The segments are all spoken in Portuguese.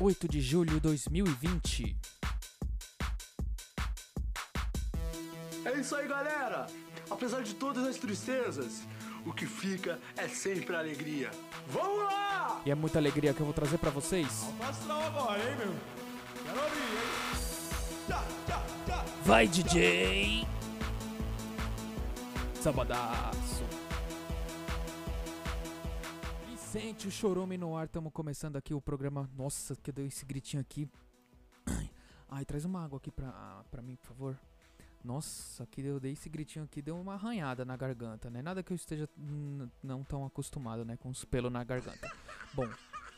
8 de julho de 2020. É isso aí, galera! Apesar de todas as tristezas, o que fica é sempre a alegria. Vamos lá! E é muita alegria que eu vou trazer pra vocês. Astral agora, hein, meu? Quero ouvir, hein? Vai, DJ! Sabadaço. Vicente, o chorume no ar. Estamos começando aqui o programa. Nossa, que deu esse gritinho aqui. Ai, traz uma água aqui pra, pra mim, por favor. Nossa, que eu dei esse gritinho aqui, deu uma arranhada na garganta, né? Nada que eu esteja não tão acostumado, né? Com os pelos na garganta. Bom,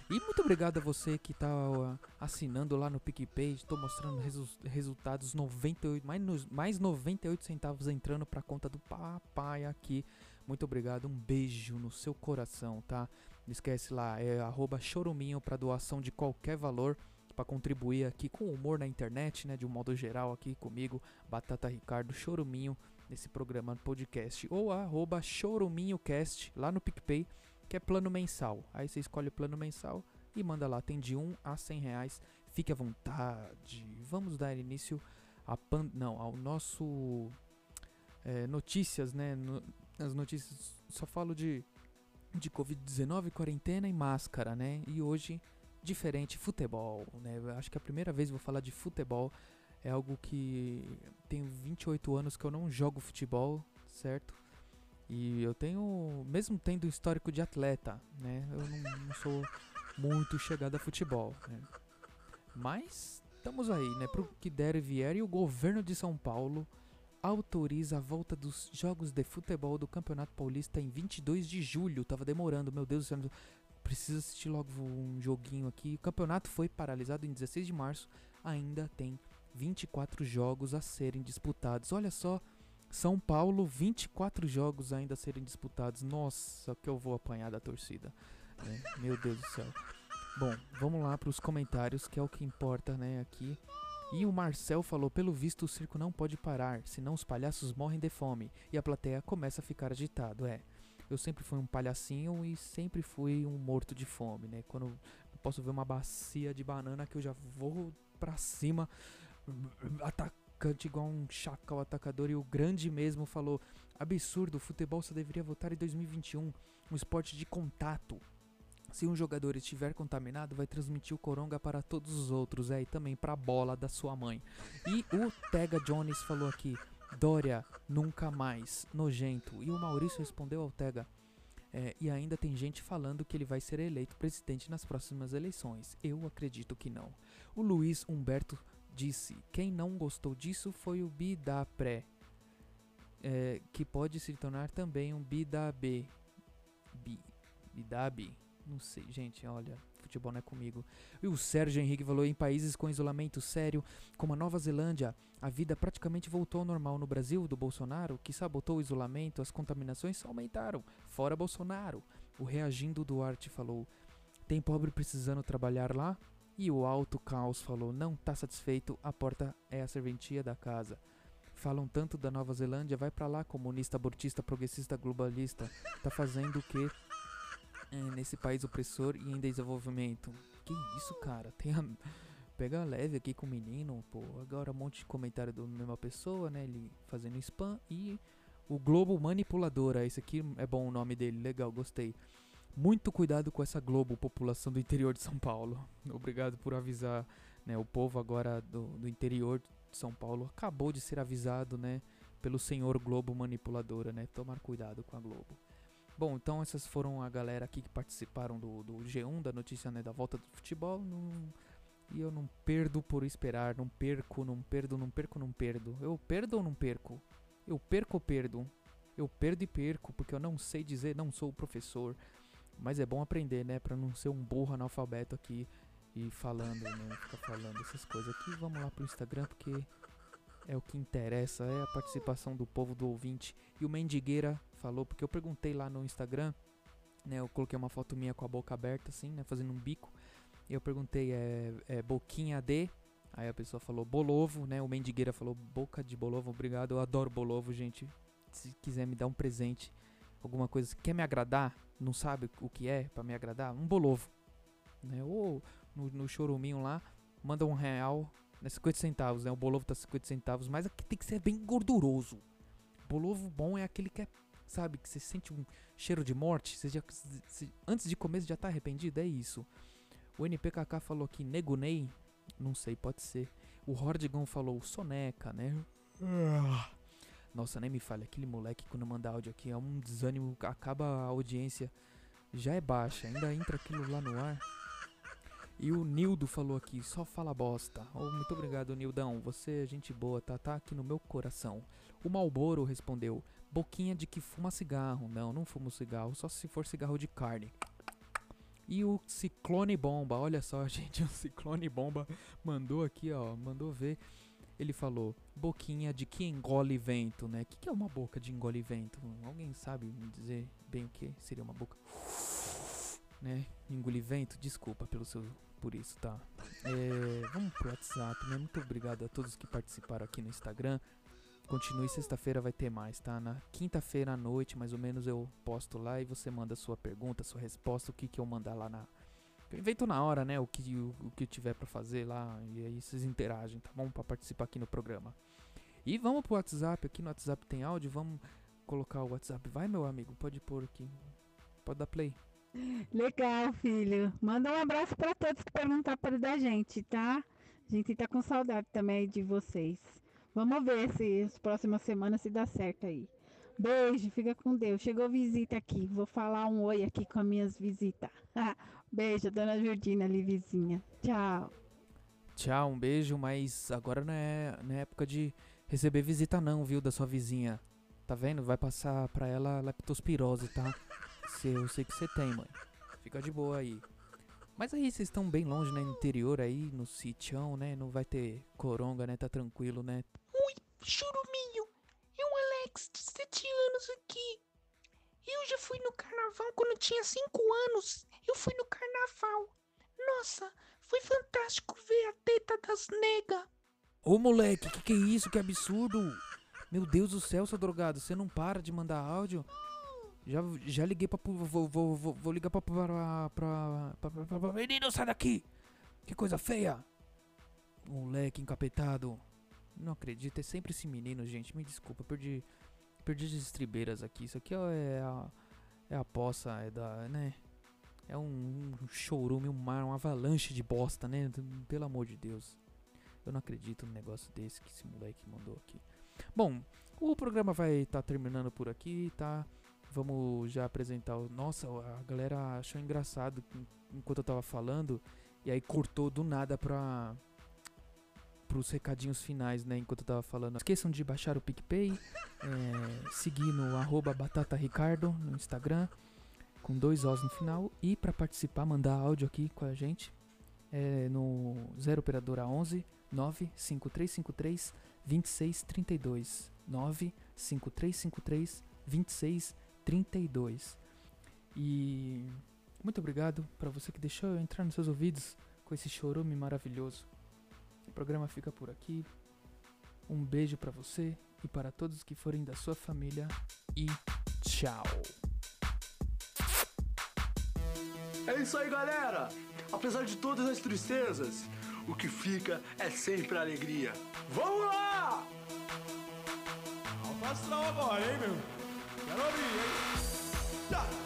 e muito obrigado a você que tá uh, assinando lá no PicPay. Estou mostrando resu resultados 98, mais, no, mais 98 centavos entrando pra conta do papai aqui. Muito obrigado, um beijo no seu coração, tá? Não esquece lá, é choruminho pra doação de qualquer valor para contribuir aqui com o humor na internet, né, de um modo geral aqui comigo, Batata Ricardo Choruminho, nesse programa podcast, ou arroba choruminhocast lá no PicPay, que é plano mensal. Aí você escolhe o plano mensal e manda lá, tem de 1 a 100 reais, fique à vontade. Vamos dar início a pan não, ao nosso é, notícias, né, no, as notícias só falo de de Covid-19, quarentena e máscara, né, e hoje diferente futebol, né? Eu acho que a primeira vez vou falar de futebol é algo que tenho 28 anos que eu não jogo futebol, certo? E eu tenho, mesmo tendo histórico de atleta, né? Eu não, não sou muito chegado a futebol, né? Mas estamos aí, né? Pro que der e vier e o governo de São Paulo autoriza a volta dos jogos de futebol do Campeonato Paulista em 22 de julho. Tava demorando, meu Deus do céu preciso assistir logo um joguinho aqui. O campeonato foi paralisado em 16 de março, ainda tem 24 jogos a serem disputados. Olha só, São Paulo, 24 jogos ainda a serem disputados. Nossa, que eu vou apanhar da torcida. né? Meu Deus do céu. Bom, vamos lá para os comentários, que é o que importa, né, aqui. E o Marcel falou: pelo visto o circo não pode parar, senão os palhaços morrem de fome. E a plateia começa a ficar agitado. É, eu sempre fui um palhacinho e sempre fui um morto de fome, né? Quando eu posso ver uma bacia de banana que eu já vou pra cima, atacante igual um chacal atacador. E o grande mesmo falou: absurdo, o futebol só deveria voltar em 2021, um esporte de contato. Se um jogador estiver contaminado, vai transmitir o coronga para todos os outros, é, e também para a bola da sua mãe. E o Tega Jones falou aqui: Dória, nunca mais, nojento. E o Maurício respondeu ao Tega. É, e ainda tem gente falando que ele vai ser eleito presidente nas próximas eleições. Eu acredito que não. O Luiz Humberto disse: quem não gostou disso foi o Bi da Pré, é, que pode se tornar também um Bi da B. Bi, Bi da B. Não sei, gente, olha, futebol não é comigo. E o Sérgio Henrique falou: em países com isolamento sério, como a Nova Zelândia, a vida praticamente voltou ao normal. No Brasil, do Bolsonaro, que sabotou o isolamento, as contaminações aumentaram. Fora Bolsonaro. O Reagindo Duarte falou: tem pobre precisando trabalhar lá? E o Alto Caos falou: não tá satisfeito, a porta é a serventia da casa. Falam tanto da Nova Zelândia, vai pra lá, comunista, abortista, progressista, globalista. Tá fazendo o que é, nesse país opressor e em desenvolvimento? Que isso, cara? Tem a... Pega leve aqui com o menino, pô. Agora um monte de comentário da mesma pessoa, né? Ele fazendo spam e o Globo Manipuladora. Esse aqui é bom o nome dele, legal, gostei. Muito cuidado com essa Globo, população do interior de São Paulo. Obrigado por avisar, né? O povo agora do, do interior de São Paulo acabou de ser avisado, né? Pelo senhor Globo Manipuladora, né? Tomar cuidado com a Globo. Bom, então essas foram a galera aqui que participaram do, do G1, da notícia né, da volta do futebol. Não, e eu não perdo por esperar, não perco, não perdo, não perco, não perdo. Eu perdo ou não perco? Eu perco ou perdo? Eu perdo e perco, porque eu não sei dizer, não sou professor. Mas é bom aprender, né? Pra não ser um burro analfabeto aqui e falando, né? Ficar falando essas coisas aqui. Vamos lá pro Instagram, porque é o que interessa, é a participação do povo, do ouvinte. E o Mendigueira falou, porque eu perguntei lá no Instagram, né? Eu coloquei uma foto minha com a boca aberta, assim, né? Fazendo um bico. E eu perguntei, é, é boquinha de? Aí a pessoa falou bolovo, né? O Mendigueira falou boca de bolovo, obrigado. Eu adoro bolovo, gente. Se quiser me dar um presente, alguma coisa, quer me agradar, não sabe o que é para me agradar, um bolovo. Né? Ou no, no choruminho lá, manda um real, né, 50 centavos, né? O bolovo tá 50 centavos, mas aqui tem que ser bem gorduroso. Bolovo bom é aquele que é, sabe, que você sente um cheiro de morte, você já, se- antes de comer você já tá arrependido, é isso. O NPKK falou aqui, Negunei, não sei, pode ser. O Hordigão falou, soneca, né? Nossa, nem me fale, aquele moleque quando manda áudio aqui é um desânimo, acaba a audiência, já é baixa, ainda entra aquilo lá no ar. E o Nildo falou aqui, só fala bosta. Oh, muito obrigado, Nildão, você é gente boa, tá, tá aqui no meu coração. O Malboro respondeu, boquinha de que fuma cigarro. Não, não fumo cigarro, só se for cigarro de carne. E o Ciclone Bomba, olha só, gente, o Ciclone Bomba mandou aqui, ó, mandou ver. Ele falou, boquinha de que engole vento, né? O que, que é uma boca de engole vento? Alguém sabe me dizer bem o que seria uma boca? Né? Engolir vento? Desculpa pelo seu, por isso, tá? É, vamos pro WhatsApp, né? Muito obrigado a todos que participaram aqui no Instagram. Continue, sexta-feira vai ter mais, tá? Na quinta-feira à noite, mais ou menos, eu posto lá e você manda sua pergunta, sua resposta, o que que eu mandar lá na... Eu invento na hora, né? O que, o, o que eu tiver pra fazer lá e aí vocês interagem, tá bom? Pra participar aqui no programa. E vamos pro WhatsApp, aqui no WhatsApp tem áudio, vamos colocar o WhatsApp. Vai, meu amigo, pode pôr aqui. Pode dar play. Legal, filho. Manda um abraço para todos que perguntaram para da gente, tá? A gente tá com saudade também de vocês. Vamos ver se as próximas semanas se dá certo aí. Beijo, fica com Deus. Chegou visita aqui. Vou falar um oi aqui com as minhas visitas. Beijo, dona Jordina ali, vizinha. Tchau. Tchau, um beijo, mas agora não é, não é época de receber visita não, viu, da sua vizinha. Tá vendo? Vai passar pra ela leptospirose, tá? Eu sei que você tem, mãe. Fica de boa aí. Mas aí vocês estão bem longe, né? No interior aí, no sitião, né? Não vai ter coronga, né? Tá tranquilo, né? Churuminho, é o Alex de 7 anos aqui. Eu já fui no carnaval quando eu tinha 5 anos. Eu fui no carnaval. Nossa, foi fantástico ver a teta das negas. Ô moleque, que que é isso? Que absurdo! Meu Deus do céu, seu drogado, você não para de mandar áudio? Já, já liguei pra. Vou, vou, vou, vou ligar pra. pra, pra, pra, pra, pra, Menino, sai daqui! Que coisa feia! Moleque encapetado. Não acredito, é sempre esse menino, gente. Me desculpa, perdi. Perdi as estribeiras aqui. Isso aqui é a. É a poça, é da. né? É um, um chorume, um mar, uma avalanche de bosta, né? Pelo amor de Deus. Eu não acredito num negócio desse que esse moleque mandou aqui. Bom, o programa vai estar terminando por aqui, tá? Vamos já apresentar o. Nossa, a galera achou engraçado en- enquanto eu tava falando. E aí cortou do nada pra. Pros recadinhos finais, né? Enquanto eu tava falando. Esqueçam de baixar o PicPay. é, seguir no arroba Batata Ricardo no Instagram. Com dois Os no final. E pra participar, mandar áudio aqui com a gente. É no 0 Operadora 11 95353 2632 95353 2632 E muito obrigado para você que deixou eu entrar nos seus ouvidos com esse chorume maravilhoso. O programa fica por aqui. Um beijo para você e para todos que forem da sua família e tchau. É isso aí, galera! Apesar de todas as tristezas, o que fica é sempre alegria. Vamos lá! Alto astral agora, hein, meu? Quero ouvir, hein? Tá.